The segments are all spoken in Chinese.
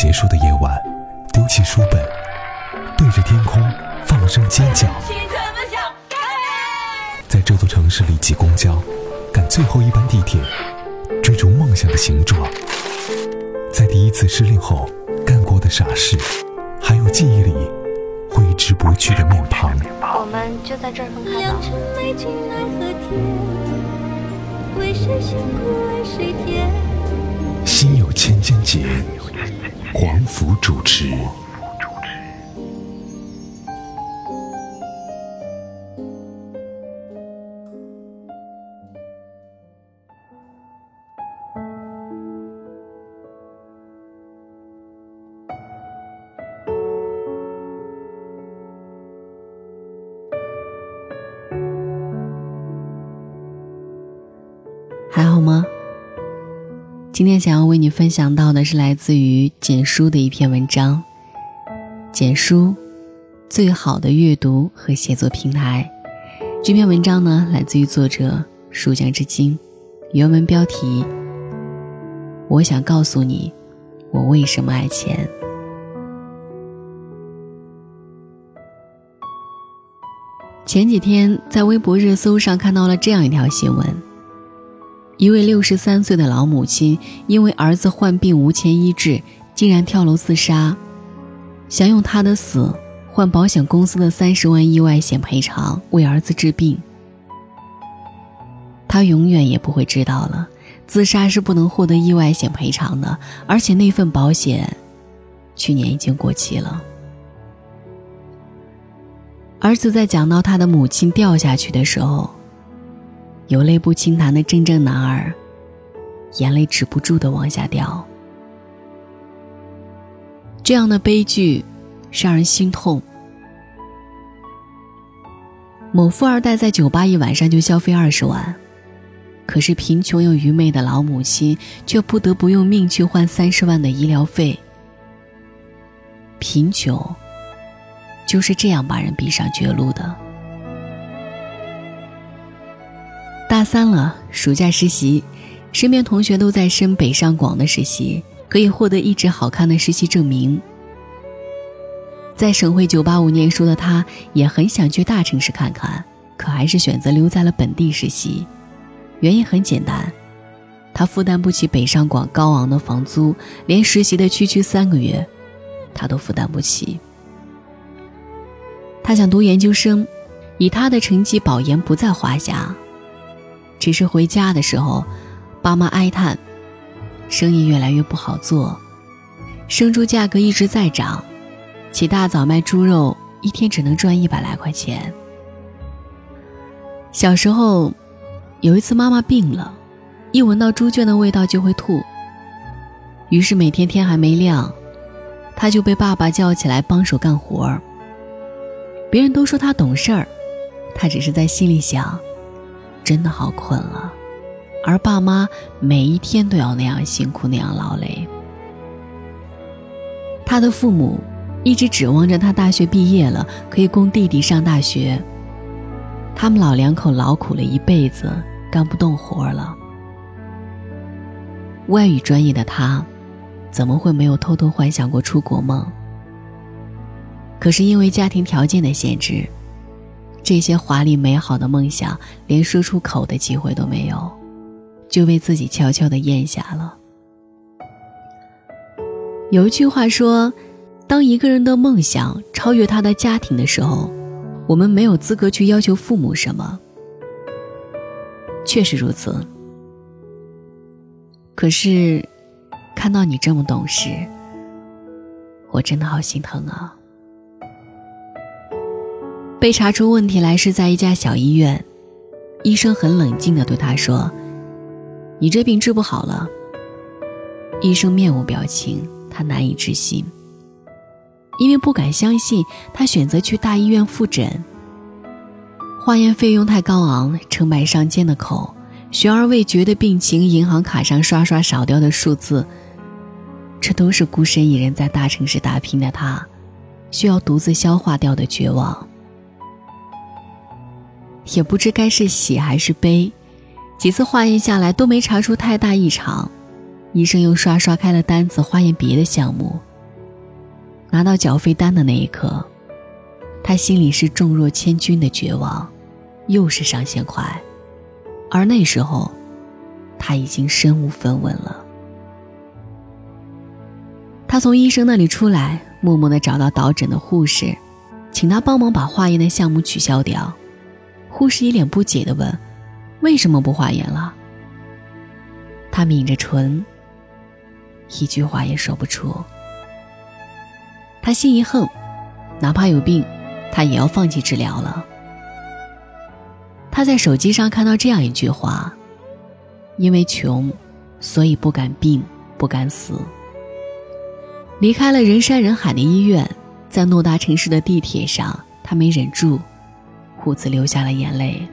结束的夜晚，丢弃书本，对着天空放声尖叫。在这座城市里挤公交，赶最后一班地铁，追逐梦想的形状。在第一次失恋后干过的傻事，还有记忆里挥之不去的面庞。我们就在这儿分开吧。心有千千结，黄甫主持。今天想要为你分享到的是来自于简书的一篇文章。简书，最好的阅读和写作平台。这篇文章呢，来自于作者书江之金。原文标题：我想告诉你，我为什么爱钱。前几天在微博热搜上看到了这样一条新闻。一位六十三岁的老母亲，因为儿子患病无钱医治，竟然跳楼自杀，想用他的死换保险公司的三十万意外险赔偿，为儿子治病。他永远也不会知道了，自杀是不能获得意外险赔偿的，而且那份保险，去年已经过期了。儿子在讲到他的母亲掉下去的时候。有泪不轻弹的真正男儿，眼泪止不住的往下掉。这样的悲剧，让人心痛。某富二代在酒吧一晚上就消费二十万，可是贫穷又愚昧的老母亲却不得不用命去换三十万的医疗费。贫穷，就是这样把人逼上绝路的。大三了，暑假实习，身边同学都在升北上广的实习，可以获得一纸好看的实习证明。在省会985念书的他，也很想去大城市看看，可还是选择留在了本地实习。原因很简单，他负担不起北上广高昂的房租，连实习的区区三个月，他都负担不起。他想读研究生，以他的成绩，保研不在话下。只是回家的时候，爸妈哀叹，生意越来越不好做，生猪价格一直在涨，起大早卖猪肉一天只能赚一百来块钱。小时候，有一次妈妈病了，一闻到猪圈的味道就会吐，于是每天天还没亮，他就被爸爸叫起来帮手干活儿。别人都说他懂事儿，他只是在心里想。真的好困了，而爸妈每一天都要那样辛苦那样劳累。他的父母一直指望着他大学毕业了可以供弟弟上大学。他们老两口劳苦了一辈子，干不动活了。外语专业的他，怎么会没有偷偷幻想过出国梦？可是因为家庭条件的限制。这些华丽美好的梦想，连说出口的机会都没有，就被自己悄悄的咽下了。有一句话说：“当一个人的梦想超越他的家庭的时候，我们没有资格去要求父母什么。”确实如此。可是，看到你这么懂事，我真的好心疼啊。被查出问题来是在一家小医院，医生很冷静地对他说：“你这病治不好了。”医生面无表情，他难以置信，因为不敢相信，他选择去大医院复诊。化验费用太高昂，成百上千的口，悬而未决的病情，银行卡上刷刷少掉的数字，这都是孤身一人在大城市打拼的他，需要独自消化掉的绝望。也不知该是喜还是悲，几次化验下来都没查出太大异常，医生又刷刷开了单子，化验别的项目。拿到缴费单的那一刻，他心里是重若千钧的绝望，又是上线快，而那时候，他已经身无分文了。他从医生那里出来，默默的找到导诊的护士，请他帮忙把化验的项目取消掉。护士一脸不解的问：“为什么不化验了？”他抿着唇，一句话也说不出。他心一横，哪怕有病，他也要放弃治疗了。他在手机上看到这样一句话：“因为穷，所以不敢病，不敢死。”离开了人山人海的医院，在偌大城市的地铁上，他没忍住，兀自流下了眼泪。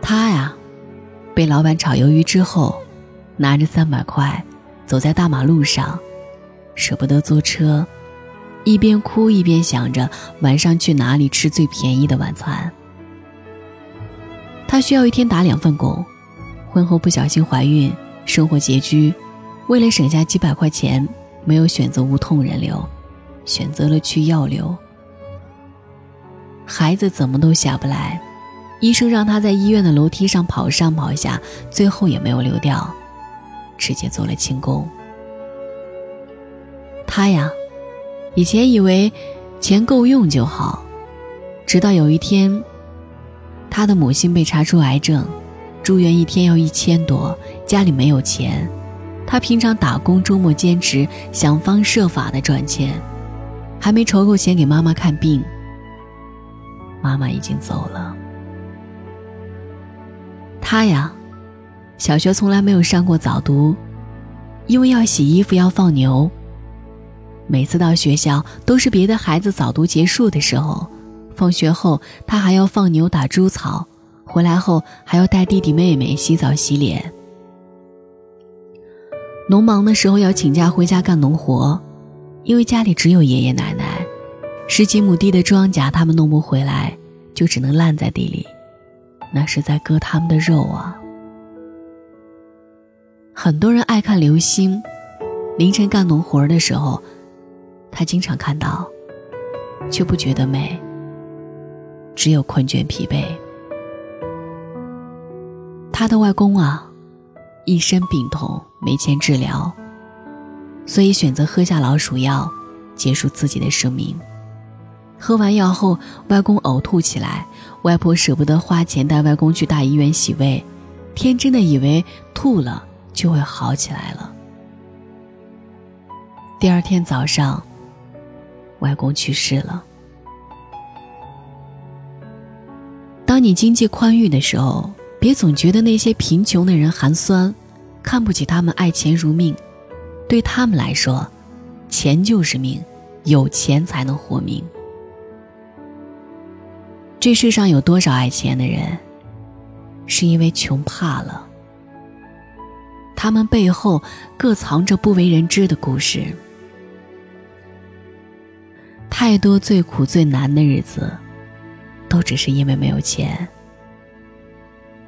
他呀，被老板炒鱿鱼之后，拿着三百块。走在大马路上，舍不得坐车，一边哭一边想着晚上去哪里吃最便宜的晚餐。他需要一天打两份工，婚后不小心怀孕，生活拮据，为了省下几百块钱，没有选择无痛人流，选择了去药流。孩子怎么都下不来，医生让他在医院的楼梯上跑上跑下，最后也没有流掉。直接做了清宫。他呀，以前以为钱够用就好，直到有一天，他的母亲被查出癌症，住院一天要一千多，家里没有钱，他平常打工，周末兼职，想方设法的赚钱，还没筹够钱给妈妈看病，妈妈已经走了。他呀。小学从来没有上过早读，因为要洗衣服要放牛。每次到学校都是别的孩子早读结束的时候，放学后他还要放牛打猪草，回来后还要带弟弟妹妹洗澡洗脸。农忙的时候要请假回家干农活，因为家里只有爷爷奶奶，十几亩地的庄稼他们弄不回来，就只能烂在地里，那是在割他们的肉啊。很多人爱看流星，凌晨干农活的时候，他经常看到，却不觉得美，只有困倦疲惫。他的外公啊，一身病痛，没钱治疗，所以选择喝下老鼠药，结束自己的生命。喝完药后，外公呕吐起来，外婆舍不得花钱带外公去大医院洗胃，天真的以为吐了。就会好起来了。第二天早上，外公去世了。当你经济宽裕的时候，别总觉得那些贫穷的人寒酸，看不起他们爱钱如命。对他们来说，钱就是命，有钱才能活命。这世上有多少爱钱的人，是因为穷怕了。他们背后各藏着不为人知的故事。太多最苦最难的日子，都只是因为没有钱。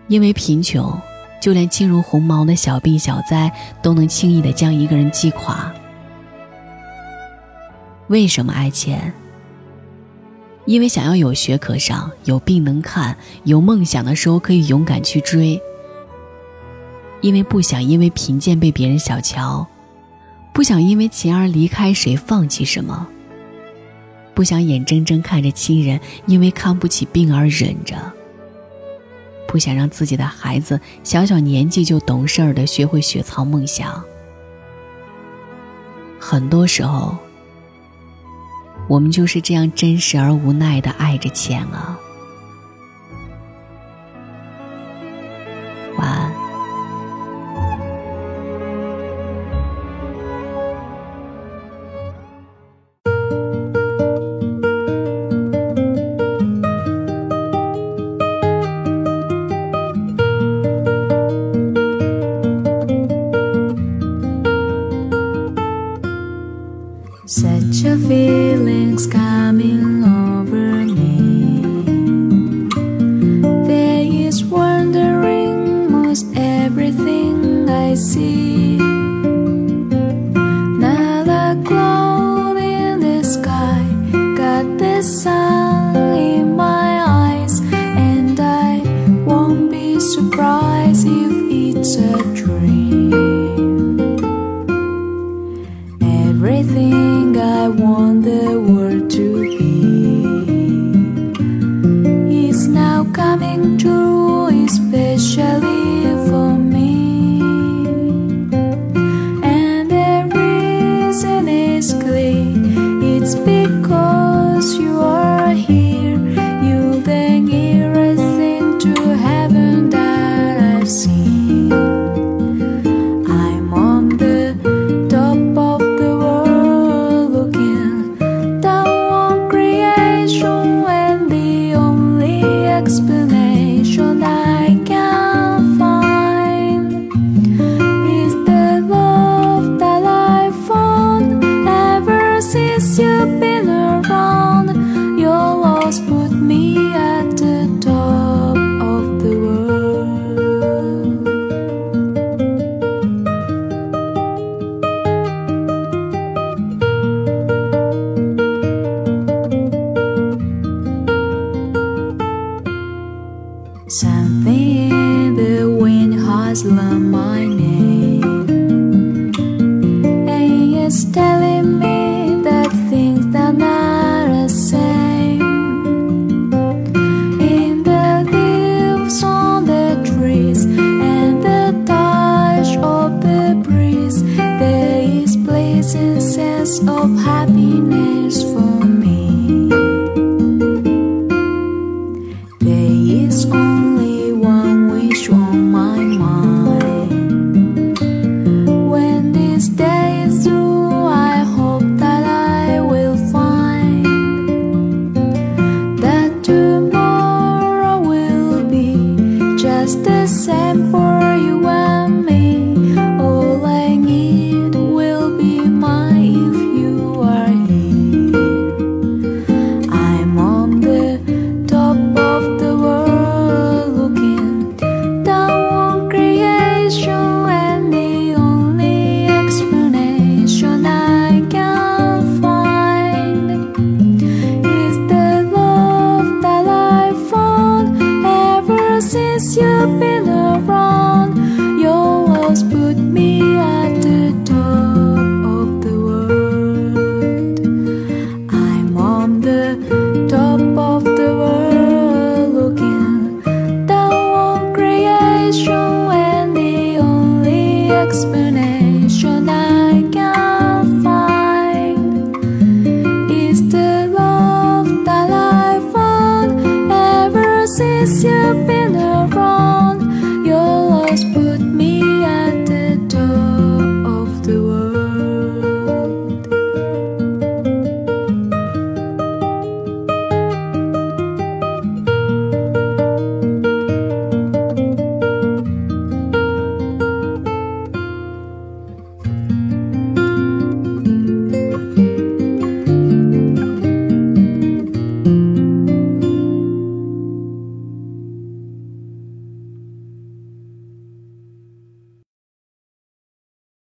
因为贫穷，就连轻如鸿毛的小病小灾，都能轻易的将一个人击垮。为什么爱钱？因为想要有学可上，有病能看，有梦想的时候可以勇敢去追。因为不想因为贫贱被别人小瞧，不想因为钱而离开谁放弃什么，不想眼睁睁看着亲人因为看不起病而忍着，不想让自己的孩子小小年纪就懂事儿的学会雪藏梦想。很多时候，我们就是这样真实而无奈的爱着钱啊。Feeling's coming over